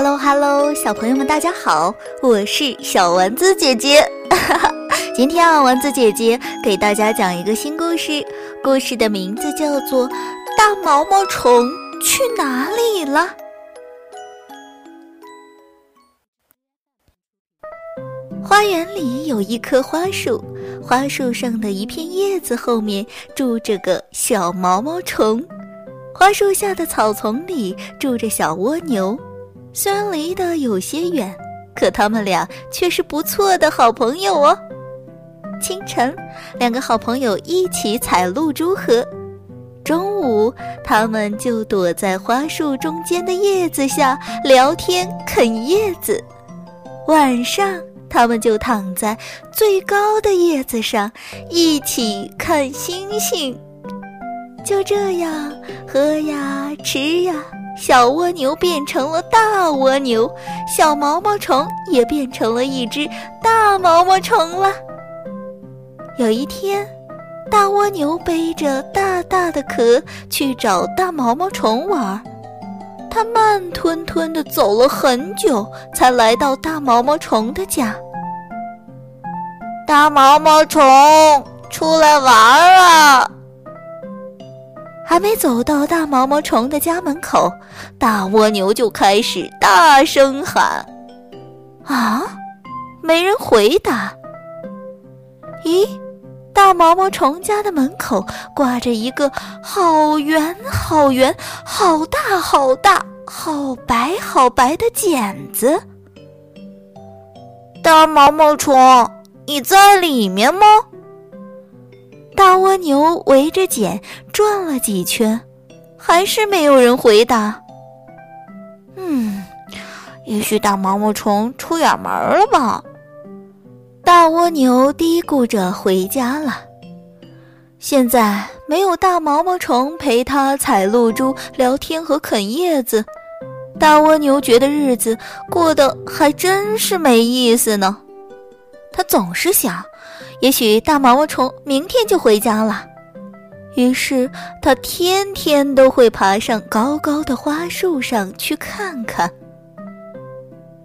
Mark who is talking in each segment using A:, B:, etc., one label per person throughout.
A: Hello Hello，小朋友们大家好，我是小丸子姐姐。今天啊，丸子姐姐给大家讲一个新故事，故事的名字叫做《大毛毛虫去哪里了》。花园里有一棵花树，花树上的一片叶子后面住着个小毛毛虫。花树下的草丛里住着小蜗牛，虽然离得有些远，可他们俩却是不错的好朋友哦。清晨，两个好朋友一起采露珠河；中午，他们就躲在花树中间的叶子下聊天啃叶子；晚上。他们就躺在最高的叶子上，一起看星星。就这样，喝呀吃呀，小蜗牛变成了大蜗牛，小毛毛虫也变成了一只大毛毛虫了。有一天，大蜗牛背着大大的壳去找大毛毛虫玩。它慢吞吞地走了很久，才来到大毛毛虫的家。
B: 大毛毛虫，出来玩啊！
A: 还没走到大毛毛虫的家门口，大蜗牛就开始大声喊：“啊！”没人回答。咦？大毛毛虫家的门口挂着一个好圆、好圆、好大、好大、好白、好白的剪子。
B: 大毛毛虫，你在里面吗？
A: 大蜗牛围着茧转了几圈，还是没有人回答。
B: 嗯，也许大毛毛虫出远门了吧？
A: 大蜗牛嘀咕着回家了。现在没有大毛毛虫陪它采露珠、聊天和啃叶子，大蜗牛觉得日子过得还真是没意思呢。它总是想，也许大毛毛虫明天就回家了。于是，它天天都会爬上高高的花树上去看看。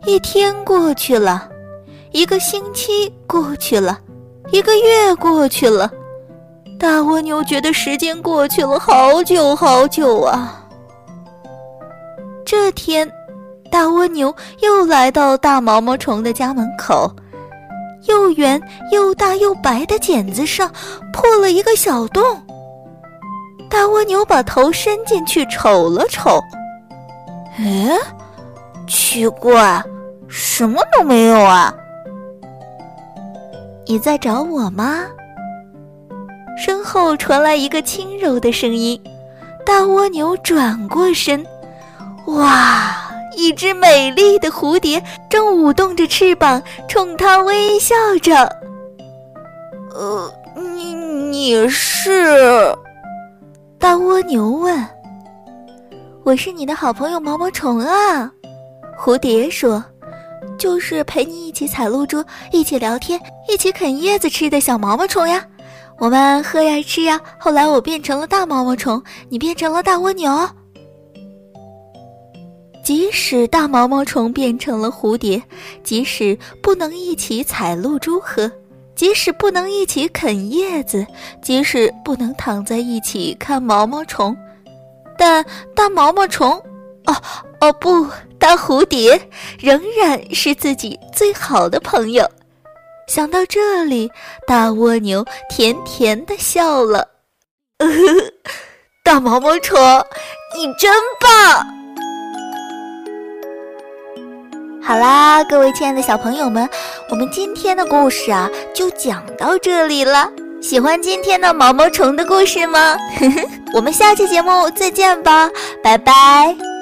A: 一天过去了。一个星期过去了，一个月过去了，大蜗牛觉得时间过去了好久好久啊。这天，大蜗牛又来到大毛毛虫的家门口，又圆又大又白的茧子上破了一个小洞。大蜗牛把头伸进去瞅了瞅，
B: 哎，奇怪，什么都没有啊。
A: 你在找我吗？身后传来一个轻柔的声音。大蜗牛转过身，哇，一只美丽的蝴蝶正舞动着翅膀，冲它微笑着。
B: 呃，你你是？
A: 大蜗牛问。我是你的好朋友毛毛虫啊，蝴蝶说。就是陪你一起采露珠、一起聊天、一起啃叶子吃的小毛毛虫呀。我们喝呀吃呀。后来我变成了大毛毛虫，你变成了大蜗牛。即使大毛毛虫变成了蝴蝶，即使不能一起采露珠喝，即使不能一起啃叶子，即使不能躺在一起看毛毛虫，但大毛毛虫，哦哦不。大蝴蝶仍然是自己最好的朋友。想到这里，大蜗牛甜甜的笑了。
B: 大毛毛虫，你真棒！
A: 好啦，各位亲爱的小朋友们，我们今天的故事啊，就讲到这里了。喜欢今天的毛毛虫的故事吗？我们下期节目再见吧，拜拜。